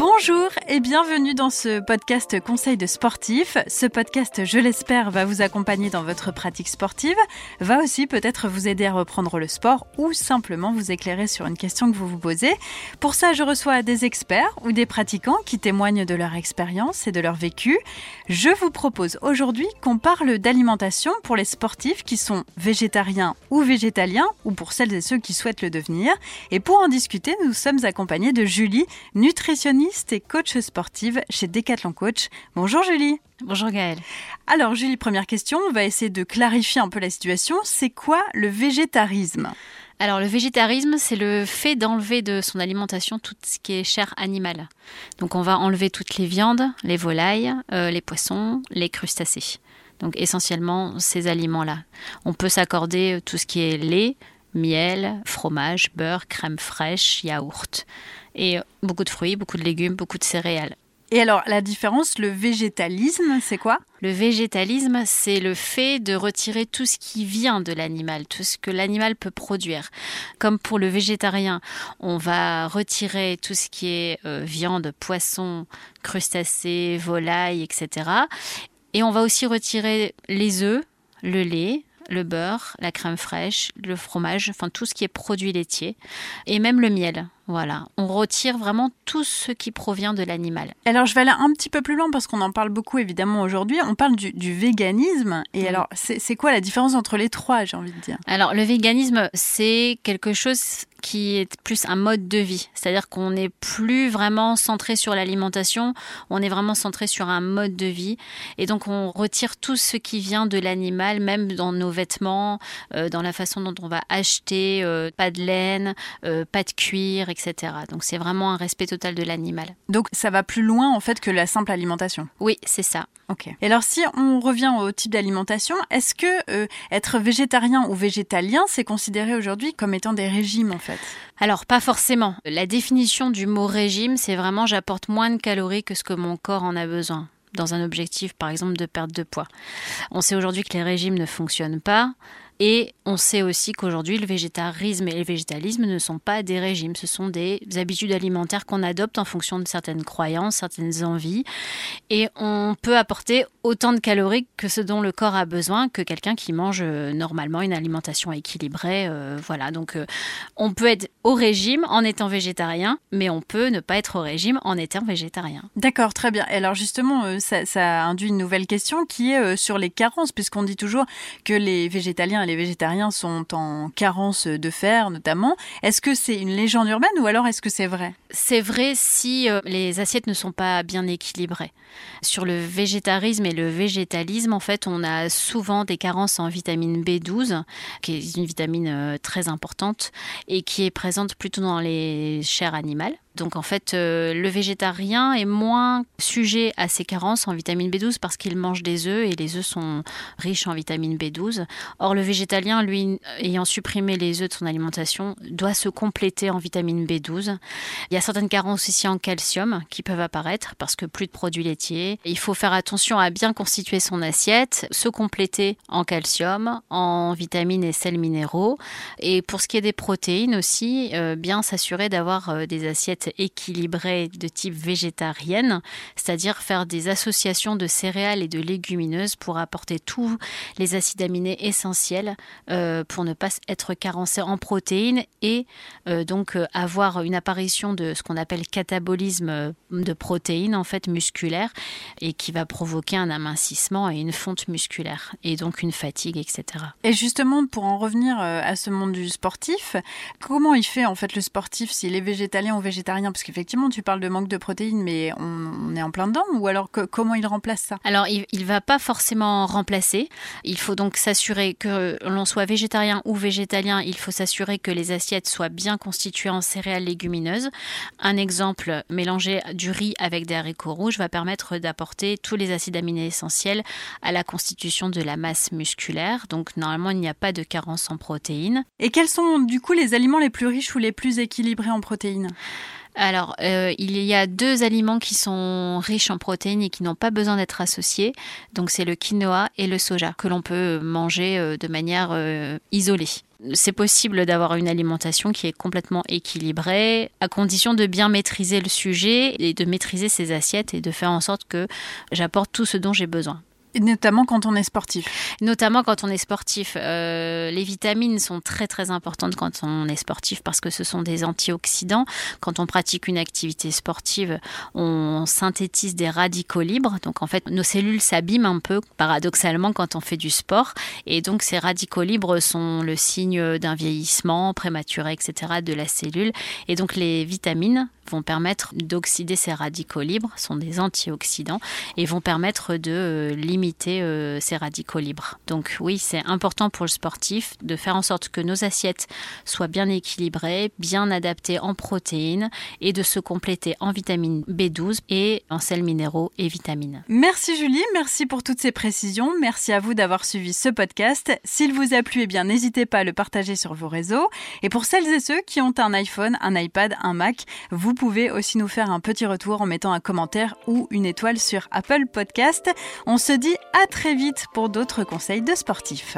Bonjour et bienvenue dans ce podcast Conseil de sportif. Ce podcast, je l'espère, va vous accompagner dans votre pratique sportive, va aussi peut-être vous aider à reprendre le sport ou simplement vous éclairer sur une question que vous vous posez. Pour ça, je reçois des experts ou des pratiquants qui témoignent de leur expérience et de leur vécu. Je vous propose aujourd'hui qu'on parle d'alimentation pour les sportifs qui sont végétariens ou végétaliens ou pour celles et ceux qui souhaitent le devenir. Et pour en discuter, nous sommes accompagnés de Julie, nutritionniste et coach sportive chez Decathlon Coach. Bonjour Julie. Bonjour Gaëlle. Alors Julie, première question, on va essayer de clarifier un peu la situation. C'est quoi le végétarisme? Alors le végétarisme, c'est le fait d'enlever de son alimentation tout ce qui est chair animale. Donc on va enlever toutes les viandes, les volailles, euh, les poissons, les crustacés. Donc essentiellement ces aliments-là. On peut s'accorder euh, tout ce qui est lait, miel, fromage, beurre, crème fraîche, yaourt. Et beaucoup de fruits, beaucoup de légumes, beaucoup de céréales. Et alors, la différence, le végétalisme, c'est quoi? Le végétalisme, c'est le fait de retirer tout ce qui vient de l'animal, tout ce que l'animal peut produire. Comme pour le végétarien, on va retirer tout ce qui est euh, viande, poisson, crustacés, volailles, etc. Et on va aussi retirer les œufs, le lait, le beurre, la crème fraîche, le fromage, enfin tout ce qui est produit laitier, et même le miel. Voilà, on retire vraiment tout ce qui provient de l'animal. Alors je vais aller un petit peu plus loin parce qu'on en parle beaucoup évidemment aujourd'hui. On parle du, véganisme. Et alors c'est quoi la différence entre les trois, j'ai envie de dire? Alors le véganisme, c'est quelque chose qui est plus un mode de vie. C'est-à-dire qu'on n'est plus vraiment centré sur l'alimentation, on est vraiment centré sur un mode de vie. Et donc on retire tout ce qui vient de l'animal, même dans nos vêtements, euh, dans la façon dont on va acheter, euh, pas de laine, euh, pas de cuir, etc. Donc c'est vraiment un respect total de l'animal. Donc ça va plus loin en fait que la simple alimentation. Oui, c'est ça. Ok. Et alors si on revient au type d'alimentation, est-ce que euh, être végétarien ou végétalien, c'est considéré aujourd'hui comme étant des régimes en fait? Alors pas forcément. La définition du mot régime, c'est vraiment j'apporte moins de calories que ce que mon corps en a besoin dans un objectif par exemple de perte de poids. On sait aujourd'hui que les régimes ne fonctionnent pas. Et on sait aussi qu'aujourd'hui, le végétarisme et le végétalisme ne sont pas des régimes, ce sont des habitudes alimentaires qu'on adopte en fonction de certaines croyances, certaines envies. Et on peut apporter autant de calories que ce dont le corps a besoin que quelqu'un qui mange euh, normalement une alimentation équilibrée. Euh, voilà, donc euh, on peut être au régime en étant végétarien, mais on peut ne pas être au régime en étant végétarien. D'accord, très bien. Alors justement, ça, ça, induit une nouvelle question qui est sur les carences, puisqu'on dit toujours que les végétaliens les végétariens sont en carence de fer notamment. Est-ce que c'est une légende urbaine ou alors est-ce que c'est vrai? C'est vrai si euh, les assiettes ne sont pas bien équilibrées. Sur le végétarisme et le végétalisme, en fait, on a souvent des carences en vitamine B12, qui est une vitamine euh, très importante et qui est présente plutôt dans les chairs animales. Donc en fait, euh, le végétarien est moins sujet à ces carences en vitamine B12 parce qu'il mange des œufs et les œufs sont riches en vitamine B12. Or le végétalien, lui, ayant supprimé les œufs de son alimentation, doit se compléter en vitamine B12. Il y a certaines carences aussi en calcium qui peuvent apparaître parce que plus de produits laitiers. Il faut faire attention à bien constituer son assiette, se compléter en calcium, en vitamines et sels minéraux. Et pour ce qui est des protéines aussi, euh, bien s'assurer d'avoir euh, des assiettes équilibrée de type végétarienne, c'est-à-dire faire des associations de céréales et de légumineuses pour apporter tous les acides aminés essentiels euh, pour ne pas être carencé en protéines et euh, donc euh, avoir une apparition de ce qu'on appelle catabolisme de protéines en fait musculaire et qui va provoquer un amincissement et une fonte musculaire et donc une fatigue, etc. Et justement, pour en revenir à ce monde du sportif, comment il fait en fait le sportif s'il est végétalien ou végétarien? Parce qu'effectivement, tu parles de manque de protéines, mais on, est en plein dedans. Ou alors, comment il remplace ça? Alors, il ne va pas forcément remplacer. Il faut donc s'assurer que l'on soit végétarien ou végétalien. Il faut s'assurer que les assiettes soient bien constituées en céréales légumineuses. Un exemple, mélanger du riz avec des haricots rouges va permettre d'apporter tous les acides aminés essentiels à la constitution de la masse musculaire. Donc, normalement, il n'y a pas de carence en protéines. Et quels sont du coup les aliments les plus riches ou les plus équilibrés en protéines? Alors, euh, il y a deux aliments qui sont riches en protéines et qui n'ont pas besoin d'être associés. Donc, c'est le quinoa et le soja que l'on peut manger euh, de manière euh, isolée. c'est possible d'avoir une alimentation qui est complètement équilibrée, à condition de bien maîtriser le sujet et de maîtriser ses assiettes et de faire en sorte que j'apporte tout ce dont j'ai besoin. Notamment quand on est sportif. Notamment quand on est sportif. Euh, les vitamines sont très très importantes quand on est sportif parce que ce sont des antioxydants. Quand on pratique une activité sportive, on synthétise des radicaux libres. Donc en fait, nos cellules s'abîment un peu paradoxalement quand on fait du sport. Et donc ces radicaux libres sont le signe d'un vieillissement prématuré, etc. de la cellule. Et donc les vitamines vont permettre d'oxyder ces radicaux libres, sont des antioxydants, et vont permettre de euh, limiter euh, ces radicaux libres. Donc oui, c'est important pour le sportif de faire en sorte que nos assiettes soient bien équilibrées, bien adaptées en protéines, et de se compléter en vitamine B12 et en sels minéraux et vitamines. Merci Julie, merci pour toutes ces précisions. Merci à vous d'avoir suivi ce podcast. S'il vous a plu, eh bien n'hésitez pas à le partager sur vos réseaux. Et pour celles et ceux qui ont un iPhone, un iPad, un Mac, vous pouvez aussi nous faire un petit retour en mettant un commentaire ou une étoile sur Apple Podcast. On se dit à très vite pour d'autres conseils de sportifs.